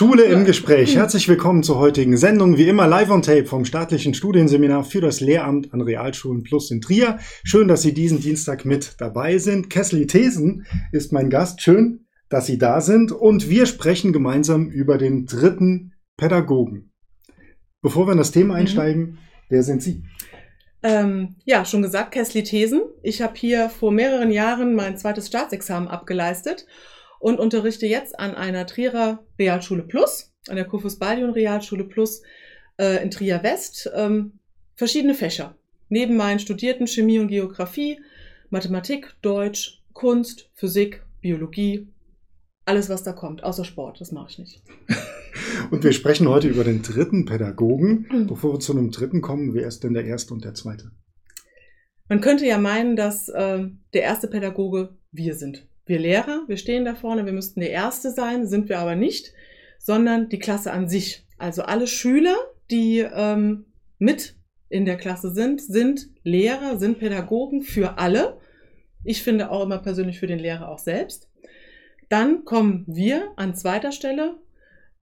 Schule im Gespräch. Herzlich willkommen zur heutigen Sendung. Wie immer live on tape vom staatlichen Studienseminar für das Lehramt an Realschulen Plus in Trier. Schön, dass Sie diesen Dienstag mit dabei sind. Kessli Thesen ist mein Gast. Schön, dass Sie da sind. Und wir sprechen gemeinsam über den dritten Pädagogen. Bevor wir in das Thema mhm. einsteigen, mhm. wer sind Sie? Ähm, ja, schon gesagt, Kessli Thesen. Ich habe hier vor mehreren Jahren mein zweites Staatsexamen abgeleistet und unterrichte jetzt an einer Trierer Realschule Plus, an der Kufus Balion Realschule Plus äh, in Trier West, ähm, verschiedene Fächer. Neben meinen studierten Chemie und Geografie, Mathematik, Deutsch, Kunst, Physik, Biologie, alles, was da kommt, außer Sport, das mache ich nicht. und wir sprechen heute über den dritten Pädagogen. Mhm. Bevor wir zu einem dritten kommen, wer ist denn der erste und der zweite? Man könnte ja meinen, dass äh, der erste Pädagoge wir sind wir Lehrer, wir stehen da vorne, wir müssten der Erste sein, sind wir aber nicht, sondern die Klasse an sich. Also alle Schüler, die ähm, mit in der Klasse sind, sind Lehrer, sind Pädagogen für alle. Ich finde auch immer persönlich für den Lehrer auch selbst. Dann kommen wir an zweiter Stelle,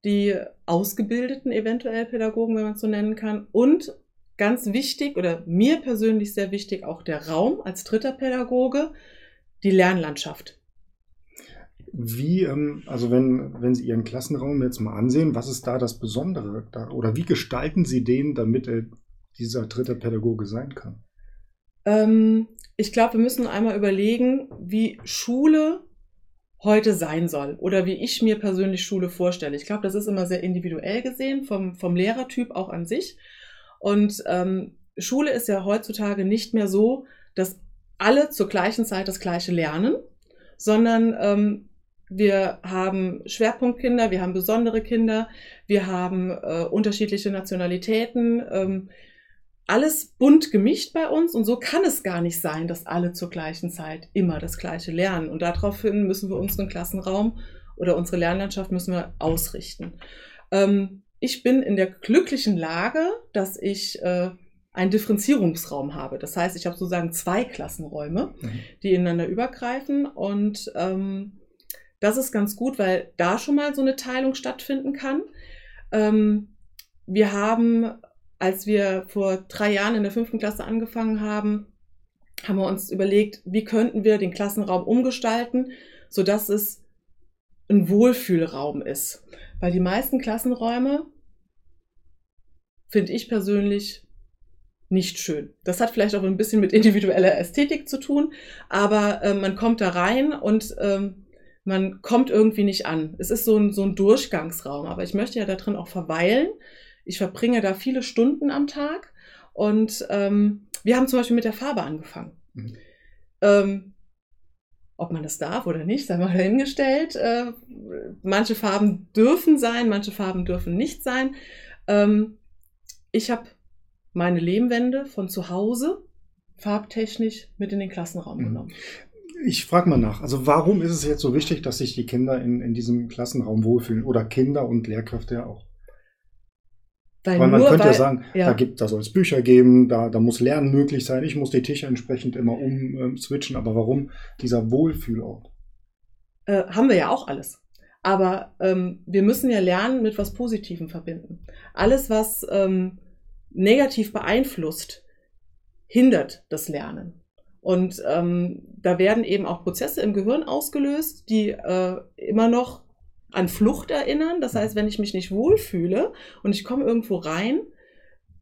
die ausgebildeten eventuell Pädagogen, wenn man es so nennen kann. Und ganz wichtig oder mir persönlich sehr wichtig auch der Raum als dritter Pädagoge, die Lernlandschaft. Wie, ähm, also wenn, wenn Sie Ihren Klassenraum jetzt mal ansehen, was ist da das Besondere? Da, oder wie gestalten Sie den, damit er dieser dritte Pädagoge sein kann? Ähm, ich glaube, wir müssen einmal überlegen, wie Schule heute sein soll oder wie ich mir persönlich Schule vorstelle. Ich glaube, das ist immer sehr individuell gesehen, vom, vom Lehrertyp auch an sich. Und ähm, Schule ist ja heutzutage nicht mehr so, dass alle zur gleichen Zeit das gleiche lernen, sondern ähm, wir haben Schwerpunktkinder, wir haben besondere Kinder, wir haben äh, unterschiedliche Nationalitäten, ähm, alles bunt gemischt bei uns und so kann es gar nicht sein, dass alle zur gleichen Zeit immer das Gleiche lernen. Und daraufhin müssen wir unseren Klassenraum oder unsere Lernlandschaft müssen wir ausrichten. Ähm, ich bin in der glücklichen Lage, dass ich äh, einen Differenzierungsraum habe. Das heißt, ich habe sozusagen zwei Klassenräume, mhm. die ineinander übergreifen und ähm, das ist ganz gut, weil da schon mal so eine Teilung stattfinden kann. Ähm, wir haben, als wir vor drei Jahren in der fünften Klasse angefangen haben, haben wir uns überlegt, wie könnten wir den Klassenraum umgestalten, sodass es ein Wohlfühlraum ist. Weil die meisten Klassenräume finde ich persönlich nicht schön. Das hat vielleicht auch ein bisschen mit individueller Ästhetik zu tun, aber äh, man kommt da rein und ähm, man kommt irgendwie nicht an. Es ist so ein, so ein Durchgangsraum, aber ich möchte ja da drin auch verweilen. Ich verbringe da viele Stunden am Tag und ähm, wir haben zum Beispiel mit der Farbe angefangen. Mhm. Ähm, ob man das darf oder nicht, sei mal dahingestellt. Äh, manche Farben dürfen sein, manche Farben dürfen nicht sein. Ähm, ich habe meine Lehmwände von zu Hause farbtechnisch mit in den Klassenraum mhm. genommen ich frage mal nach. Also warum ist es jetzt so wichtig, dass sich die Kinder in, in diesem Klassenraum wohlfühlen? Oder Kinder und Lehrkräfte ja auch? Weil, weil man könnte weil, ja sagen, ja. Da, gibt, da soll es Bücher geben, da, da muss Lernen möglich sein, ich muss die Tische entsprechend immer umswitchen. Ähm, aber warum dieser Wohlfühlort? Äh, haben wir ja auch alles. Aber ähm, wir müssen ja Lernen mit was Positivem verbinden. Alles, was ähm, negativ beeinflusst, hindert das Lernen. Und ähm, da werden eben auch Prozesse im Gehirn ausgelöst, die äh, immer noch an Flucht erinnern. Das heißt, wenn ich mich nicht wohlfühle und ich komme irgendwo rein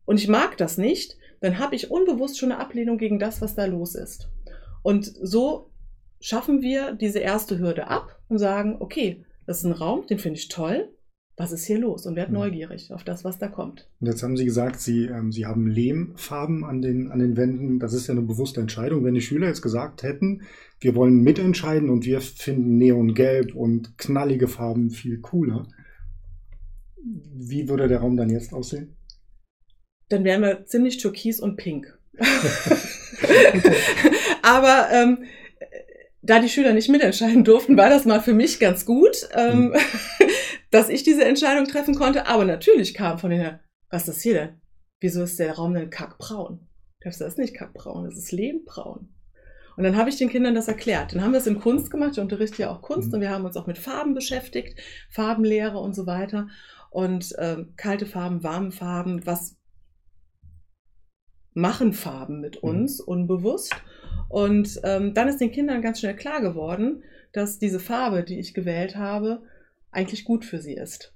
und ich mag das nicht, dann habe ich unbewusst schon eine Ablehnung gegen das, was da los ist. Und so schaffen wir diese erste Hürde ab und sagen, okay, das ist ein Raum, den finde ich toll, was ist hier los und werd ja. neugierig auf das, was da kommt. Und jetzt haben Sie gesagt, Sie, ähm, Sie haben Lehmfarben an den, an den Wänden. Das ist ja eine bewusste Entscheidung. Wenn die Schüler jetzt gesagt hätten, wir wollen mitentscheiden und wir finden Neongelb und knallige Farben viel cooler, wie würde der Raum dann jetzt aussehen? Dann wären wir ziemlich türkis und pink. Aber ähm, da die Schüler nicht mitentscheiden durften, war das mal für mich ganz gut. Ähm, mhm. dass ich diese Entscheidung treffen konnte. Aber natürlich kam von denen, was ist das hier denn? Wieso ist der Raum denn kackbraun? Das ist nicht kackbraun, das ist lehmbraun. Und dann habe ich den Kindern das erklärt. Dann haben wir es in Kunst gemacht. Ich unterrichte ja auch Kunst mhm. und wir haben uns auch mit Farben beschäftigt, Farbenlehre und so weiter. Und ähm, kalte Farben, warme Farben, was machen Farben mit mhm. uns mhm. unbewusst. Und ähm, dann ist den Kindern ganz schnell klar geworden, dass diese Farbe, die ich gewählt habe, eigentlich gut für sie ist.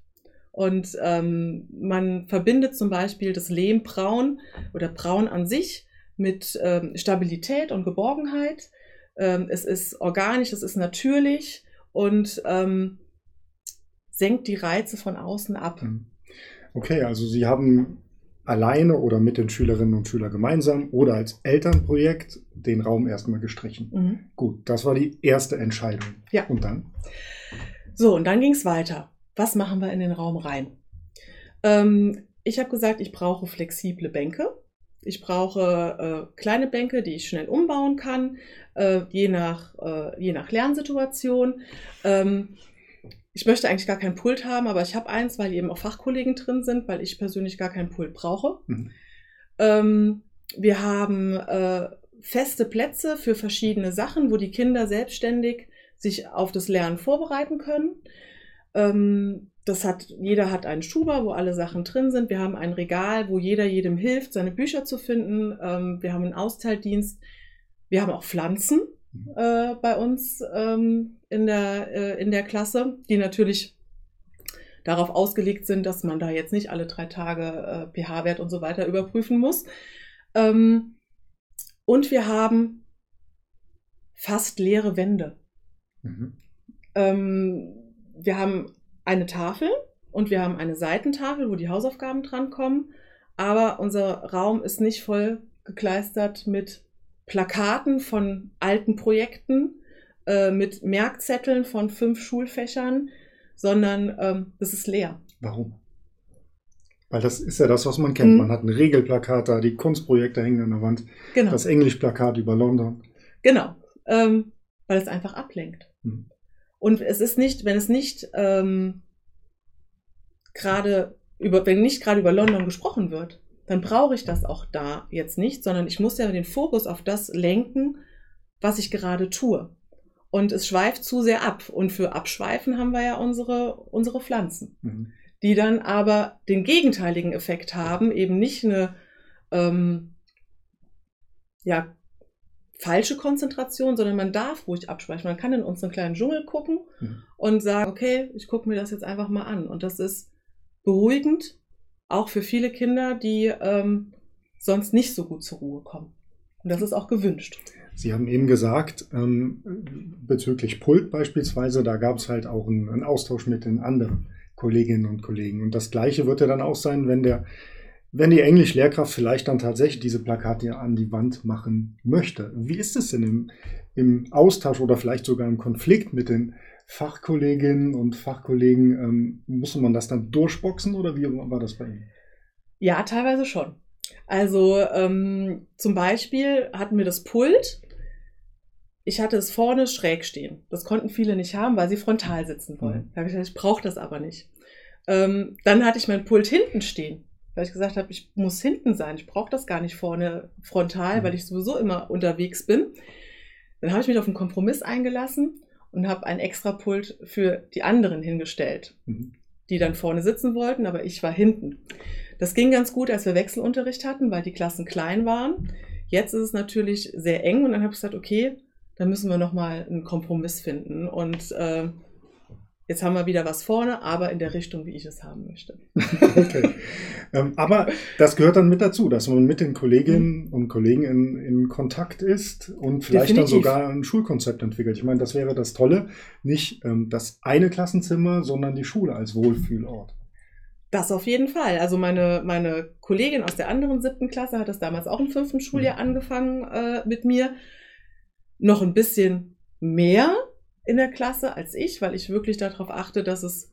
Und ähm, man verbindet zum Beispiel das Lehmbraun oder Braun an sich mit ähm, Stabilität und Geborgenheit. Ähm, es ist organisch, es ist natürlich und ähm, senkt die Reize von außen ab. Mhm. Okay, also Sie haben alleine oder mit den Schülerinnen und Schülern gemeinsam oder als Elternprojekt den Raum erstmal gestrichen. Mhm. Gut, das war die erste Entscheidung. Ja. Und dann? So, und dann ging es weiter. Was machen wir in den Raum rein? Ähm, ich habe gesagt, ich brauche flexible Bänke. Ich brauche äh, kleine Bänke, die ich schnell umbauen kann, äh, je, nach, äh, je nach Lernsituation. Ähm, ich möchte eigentlich gar kein Pult haben, aber ich habe eins, weil eben auch Fachkollegen drin sind, weil ich persönlich gar kein Pult brauche. Mhm. Ähm, wir haben äh, feste Plätze für verschiedene Sachen, wo die Kinder selbstständig sich auf das Lernen vorbereiten können. Ähm, das hat, jeder hat einen Schuber, wo alle Sachen drin sind. Wir haben ein Regal, wo jeder jedem hilft, seine Bücher zu finden. Ähm, wir haben einen Austeildienst. Wir haben auch Pflanzen mhm. äh, bei uns ähm, in, der, äh, in der Klasse, die natürlich darauf ausgelegt sind, dass man da jetzt nicht alle drei Tage äh, pH-Wert und so weiter überprüfen muss. Ähm, und wir haben fast leere Wände. Mhm. Ähm, wir haben eine Tafel und wir haben eine Seitentafel, wo die Hausaufgaben drankommen. Aber unser Raum ist nicht voll gekleistert mit Plakaten von alten Projekten, äh, mit Merkzetteln von fünf Schulfächern, sondern ähm, es ist leer. Warum? Weil das ist ja das, was man kennt. Mhm. Man hat ein Regelplakat da, die Kunstprojekte hängen an der Wand, genau. das Englischplakat über London. Genau, ähm, weil es einfach ablenkt. Mhm. Und es ist nicht, wenn es nicht ähm, gerade über, wenn nicht gerade über London gesprochen wird, dann brauche ich das auch da jetzt nicht, sondern ich muss ja den Fokus auf das lenken, was ich gerade tue. Und es schweift zu sehr ab. Und für Abschweifen haben wir ja unsere, unsere Pflanzen, mhm. die dann aber den gegenteiligen Effekt haben, eben nicht eine ähm, ja, falsche Konzentration, sondern man darf ruhig abschweifen. Man kann in unseren kleinen Dschungel gucken mhm. und sagen, okay, ich gucke mir das jetzt einfach mal an. Und das ist beruhigend, auch für viele Kinder, die ähm, sonst nicht so gut zur Ruhe kommen. Und das ist auch gewünscht. Sie haben eben gesagt, ähm, bezüglich Pult beispielsweise, da gab es halt auch einen, einen Austausch mit den anderen Kolleginnen und Kollegen. Und das Gleiche wird ja dann auch sein, wenn der wenn die Englisch-Lehrkraft vielleicht dann tatsächlich diese Plakate an die Wand machen möchte. Wie ist es denn im, im Austausch oder vielleicht sogar im Konflikt mit den Fachkolleginnen und Fachkollegen? Ähm, muss man das dann durchboxen oder wie war das bei Ihnen? Ja, teilweise schon. Also ähm, zum Beispiel hatten wir das Pult. Ich hatte es vorne schräg stehen. Das konnten viele nicht haben, weil sie frontal sitzen wollen. Mhm. Da habe ich gesagt, ich brauche das aber nicht. Ähm, dann hatte ich mein Pult hinten stehen weil ich gesagt habe, ich muss hinten sein, ich brauche das gar nicht vorne frontal, mhm. weil ich sowieso immer unterwegs bin. Dann habe ich mich auf einen Kompromiss eingelassen und habe ein extra Pult für die anderen hingestellt, mhm. die dann vorne sitzen wollten, aber ich war hinten. Das ging ganz gut, als wir Wechselunterricht hatten, weil die Klassen klein waren. Jetzt ist es natürlich sehr eng und dann habe ich gesagt, okay, dann müssen wir nochmal einen Kompromiss finden. Und äh, Jetzt haben wir wieder was vorne, aber in der Richtung, wie ich es haben möchte. okay. Ähm, aber das gehört dann mit dazu, dass man mit den Kolleginnen mhm. und Kollegen in, in, Kontakt ist und vielleicht Definitiv. dann sogar ein Schulkonzept entwickelt. Ich meine, das wäre das Tolle. Nicht ähm, das eine Klassenzimmer, sondern die Schule als Wohlfühlort. Das auf jeden Fall. Also meine, meine Kollegin aus der anderen siebten Klasse hat das damals auch im fünften Schuljahr mhm. angefangen äh, mit mir. Noch ein bisschen mehr, in der Klasse als ich, weil ich wirklich darauf achte, dass es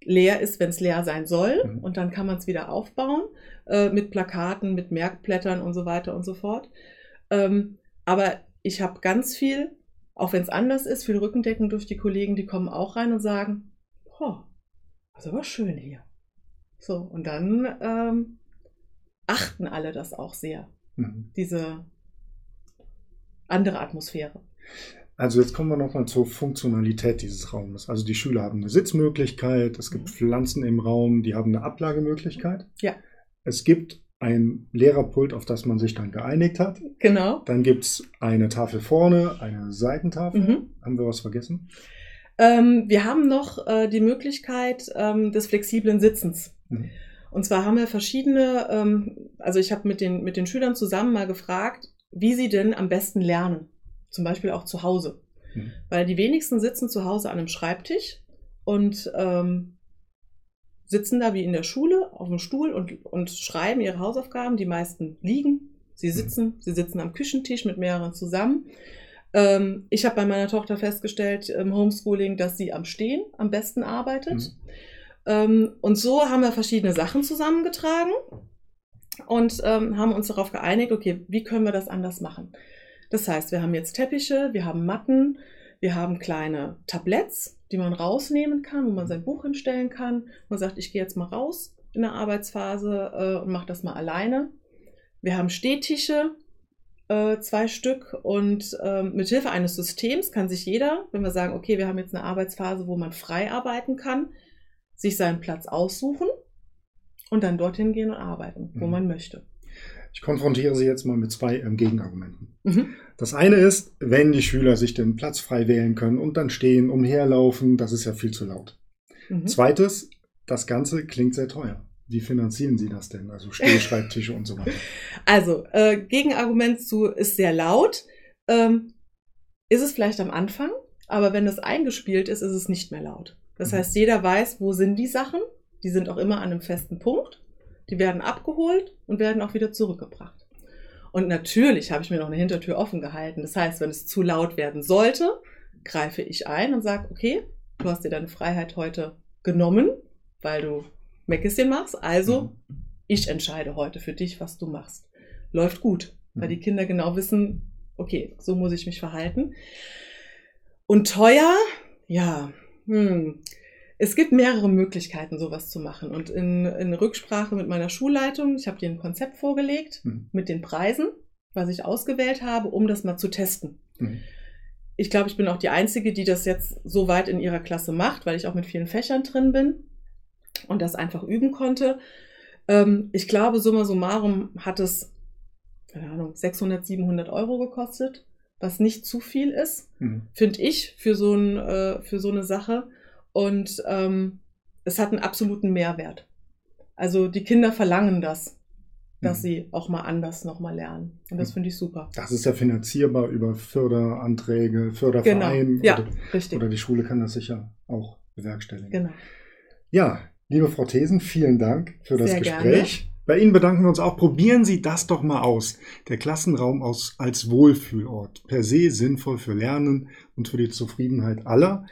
leer ist, wenn es leer sein soll. Mhm. Und dann kann man es wieder aufbauen äh, mit Plakaten, mit Merkblättern und so weiter und so fort. Ähm, aber ich habe ganz viel, auch wenn es anders ist, viel Rückendeckung durch die Kollegen, die kommen auch rein und sagen, oh, das ist aber schön hier. So, und dann ähm, achten alle das auch sehr. Mhm. Diese andere Atmosphäre. Also jetzt kommen wir nochmal zur Funktionalität dieses Raumes. Also die Schüler haben eine Sitzmöglichkeit, es gibt Mhm. Pflanzen im Raum, die haben eine Ablagemöglichkeit. Ja. Es gibt ein Lehrerpult, auf das man sich dann geeinigt hat. Genau. Dann gibt es eine Tafel vorne, eine Seitentafel. Mhm. Haben wir was vergessen? Ähm, wir haben noch äh, die Möglichkeit ähm, des flexiblen Sitzens. Mhm. Und zwar haben wir verschiedene, ähm, also ich habe mit den, mit den Schülern zusammen mal gefragt, wie sie denn am besten lernen. Zum Beispiel auch zu Hause. Mhm. Weil die wenigsten sitzen zu Hause an einem Schreibtisch und ähm, sitzen da wie in der Schule auf dem Stuhl und, und schreiben ihre Hausaufgaben. Die meisten liegen, sie sitzen, sie sitzen am Küchentisch mit mehreren zusammen. Ähm, ich habe bei meiner Tochter festgestellt im Homeschooling, dass sie am Stehen am besten arbeitet. Mhm. Ähm, und so haben wir verschiedene Sachen zusammengetragen und ähm, haben uns darauf geeinigt, okay, wie können wir das anders machen? Das heißt, wir haben jetzt Teppiche, wir haben Matten, wir haben kleine Tabletts, die man rausnehmen kann, wo man sein Buch hinstellen kann. Man sagt, ich gehe jetzt mal raus in der Arbeitsphase äh, und mache das mal alleine. Wir haben Stehtische, äh, zwei Stück und ähm, mit Hilfe eines Systems kann sich jeder, wenn wir sagen, okay, wir haben jetzt eine Arbeitsphase, wo man frei arbeiten kann, sich seinen Platz aussuchen und dann dorthin gehen und arbeiten, wo Mhm. man möchte. Ich konfrontiere Sie jetzt mal mit zwei ähm, Gegenargumenten. Mhm. Das eine ist, wenn die Schüler sich den Platz frei wählen können und dann stehen, umherlaufen, das ist ja viel zu laut. Mhm. Zweites, das Ganze klingt sehr teuer. Wie finanzieren Sie das denn? Also Stehschreibtische und so weiter. Also, äh, Gegenargument zu ist sehr laut. Ähm, ist es vielleicht am Anfang, aber wenn es eingespielt ist, ist es nicht mehr laut. Das Mhm. heißt, jeder weiß, wo sind die Sachen. Die sind auch immer an einem festen Punkt. Die werden abgeholt und werden auch wieder zurückgebracht. Und natürlich habe ich mir noch eine Hintertür offen gehalten. Das heißt, wenn es zu laut werden sollte, greife ich ein und sage, okay, du hast dir deine Freiheit heute genommen, weil du Mäckeschen machst. Also, ich entscheide heute für dich, was du machst. Läuft gut, weil Mhm. die Kinder genau wissen, okay, so muss ich mich verhalten. Und teuer, ja, hm. Es gibt mehrere Möglichkeiten, sowas zu machen. Und in, in Rücksprache mit meiner Schulleitung, ich habe dir ein Konzept vorgelegt Mhm. mit den Preisen, was ich ausgewählt habe, um das mal zu testen. Mhm. Ich glaube, ich bin auch die Einzige, die das jetzt so weit in ihrer Klasse macht, weil ich auch mit vielen Fächern drin bin und das einfach üben konnte. Ähm, ich glaube, summa summarum hat es, keine Ahnung, 600, 700 Euro gekostet, was nicht zu viel ist, Mhm. finde ich, für so, ein, äh, für so eine Sache. Und ähm, es hat einen absoluten Mehrwert. Also die Kinder verlangen das, dass Mhm. sie auch mal anders nochmal lernen. Und das Mhm. finde ich super. Das ist ja finanzierbar über Förderanträge, Genau. Förderverein. Ja, Oder, richtig. oder die Schule kann das sicher auch bewerkstelligen. Genau. Ja, liebe Frau Thesen, vielen Dank für das Sehr Gespräch. Bei Ihnen bedanken wir uns auch. Probieren Sie das doch mal aus. Der Klassenraum aus, als Wohlfühlort. Per se sinnvoll für Lernen und für die Zufriedenheit aller.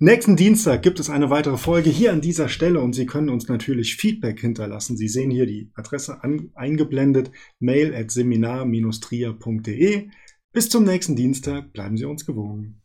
Nächsten Dienstag gibt es eine weitere Folge hier an dieser Stelle und Sie können uns natürlich Feedback hinterlassen. Sie sehen hier die Adresse an, eingeblendet. Mail at seminar-trier.de. Bis zum nächsten Dienstag. Bleiben Sie uns gewogen.